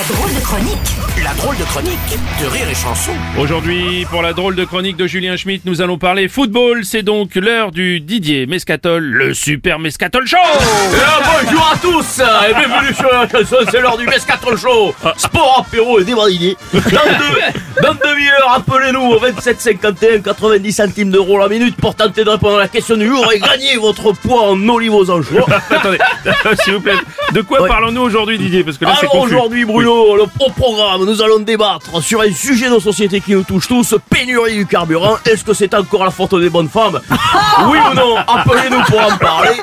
La drôle de chronique. La drôle de chronique de Rire et Chanson. Aujourd'hui, pour la drôle de chronique de Julien Schmitt, nous allons parler football. C'est donc l'heure du Didier Mescatol, le super Mescatol Show. Eh, bonjour à tous. Et bienvenue sur la chanson, c'est l'heure du Mescatron Show. Sport, apéro et débradillé Dans deux, dans demi-heure, appelez-nous au 27 51 90 centimes d'euros la minute pour tenter de répondre à la question du jour et gagner votre poids en olive aux anchois. Attendez, s'il vous plaît, de quoi Ouais. parlons-nous aujourd'hui Didier? Parce que là c'est aujourd'hui Bruno, le, au programme, nous allons débattre sur un sujet de société qui nous touche tous, pénurie du carburant. Est-ce que c'est encore la faute des bonnes femmes Oui ou non Appelez-nous pour en parler.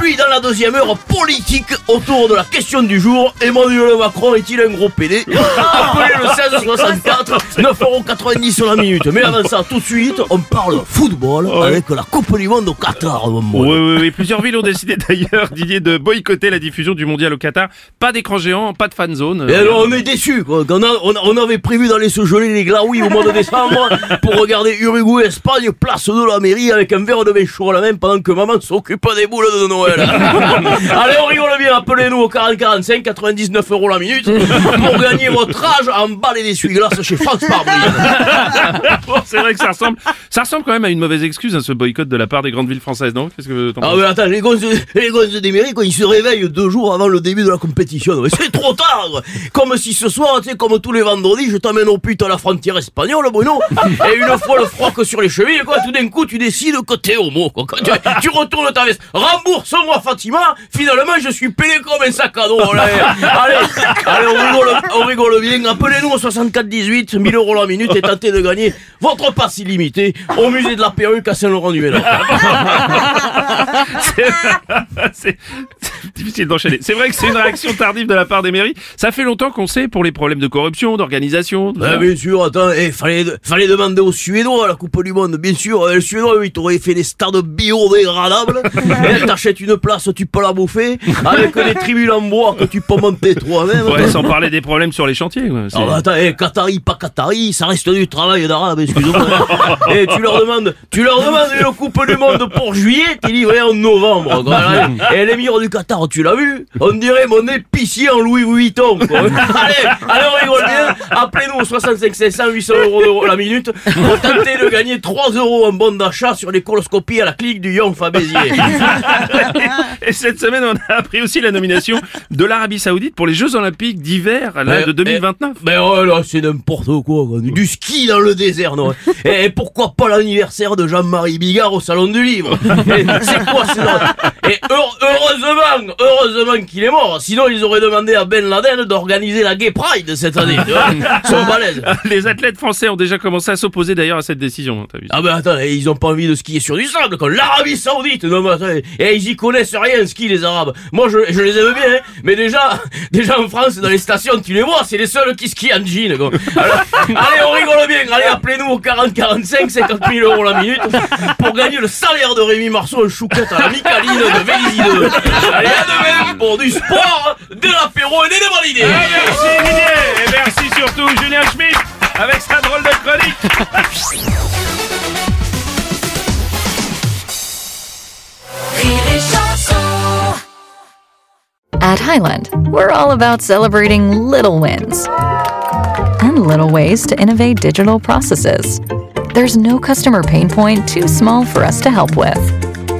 Puis dans la deuxième heure, politique autour de la question du jour, Emmanuel Macron est-il un gros PD Appelez le 1664, 9,90€ sur la minute. Mais avant ça, tout de suite, on parle football avec la Coupe du Monde au Qatar. Oui, oui, oui. Plusieurs villes ont décidé d'ailleurs, Didier, de boycotter la diffusion du mondial au Qatar. Pas d'écran géant, pas de fan zone. Et alors, on est déçus, quoi. Qu'on a- on, avait prévu d'aller se geler les glaouis au mois de décembre pour regarder Uruguay-Espagne, place de la mairie avec un verre de vin chaud à la main pendant que maman s'occupe des boules de Noël. Allez, on rigole bien, appelez-nous au 4045, 99 euros la minute pour gagner votre âge en balai d'essuie-glace chez France Parbouille. C'est vrai que ça ressemble, ça ressemble quand même à une mauvaise excuse, hein, ce boycott de la part des grandes villes françaises, non? Qu'est-ce que Ah mais attends, les gosses, les gosses des mairies, ils se réveillent deux jours avant le début de la compétition. C'est trop tard. Comme si ce soir, tu sais, comme tous les vendredis, je t'emmène au pute à la frontière espagnole, Bruno. Et une fois le froc sur les chevilles, quoi, tout d'un coup, tu décides que t'es homo, quoi. Tu, retournes ta veste. Rembourse-moi, Fatima. Finalement, je suis payé comme un sac à dos. Allez, allez, allez, on rigole, on rigole bien. Appelez-nous au 64 18, 1000 euros la minute et tentez de gagner votre passe illimité au musée de la perruque à Saint-Laurent-du-Ménard. difficile d'enchaîner. C'est vrai que c'est une réaction tardive de la part des mairies. Ça fait longtemps qu'on sait pour les problèmes de corruption, d'organisation. Ah, bien sûr, attends, eh, fallait, fallait demander aux Suédois la Coupe du Monde, bien sûr. Eh, Les Suédois, ils t'auraient fait des stades biodégradables. Et t'achètes une place, tu peux la bouffer, avec des tribunes en bois que tu peux monter toi-même. Ouais, sans parler des problèmes sur les chantiers. quoi. Ah bah attends, eh, Qatari, pas Qatari, ça reste du travail d'arabe, excuse-moi. Et tu leur demandes, tu leur demandes une coupe du monde pour juillet, t'es livré en novembre. quoi. Et l'émir du Qatar, tu l'as vu On dirait mon épicier en Louis Vuitton. Quoi. allez, allez, on rigole bien. Appelez-nous au 65 500 800 euros la minute pour tenter de gagner 3 euros en bon d'achat sur les coloscopies à la clinique du Young Fabézier. Et cette semaine, on a appris aussi la nomination de l'Arabie Saoudite pour les Jeux Olympiques d'hiver de 2029. Mais oh là, c'est n'importe quoi, quoi. Du ski dans le désert, non Et pourquoi pas l'anniversaire de Jean-Marie Bigard au Salon du Livre Et C'est quoi ce Et heure- heureusement, heureusement qu'il est mort. Sinon, ils auraient demandé à Ben Laden d'organiser la Gay Pride cette année. Ils sont balèzes. Les athlètes français ont déjà commencé à s'opposer d'ailleurs à cette décision. hein, vu Ah ben attends, et ils ont pas envie de skier sur du sable comme l'Arabie Saoudite. Non mais attends, et ils y connaissent rien ski les Arabes. Moi je, je les aime bien, hein, mais déjà, déjà en France dans les stations tu les vois, c'est les seuls qui skient en jean. quoi. Alors, allez on rigole bien, allez appelez-nous au 40 45 50 000 euros la minute pour gagner le salaire de Rémi Marceau en chouquette à la Micaline de Vélizy 2. Allez à demain pour du sport, de l'apéro et des dévalidés. Ah, merci Didier Et merci surtout Julien Schmitt avec sa drôle de chronique. Rire et chanson At Highland, we're all about celebrating little wins and little ways to innovate digital processes. There's no customer pain point too small for us to help with.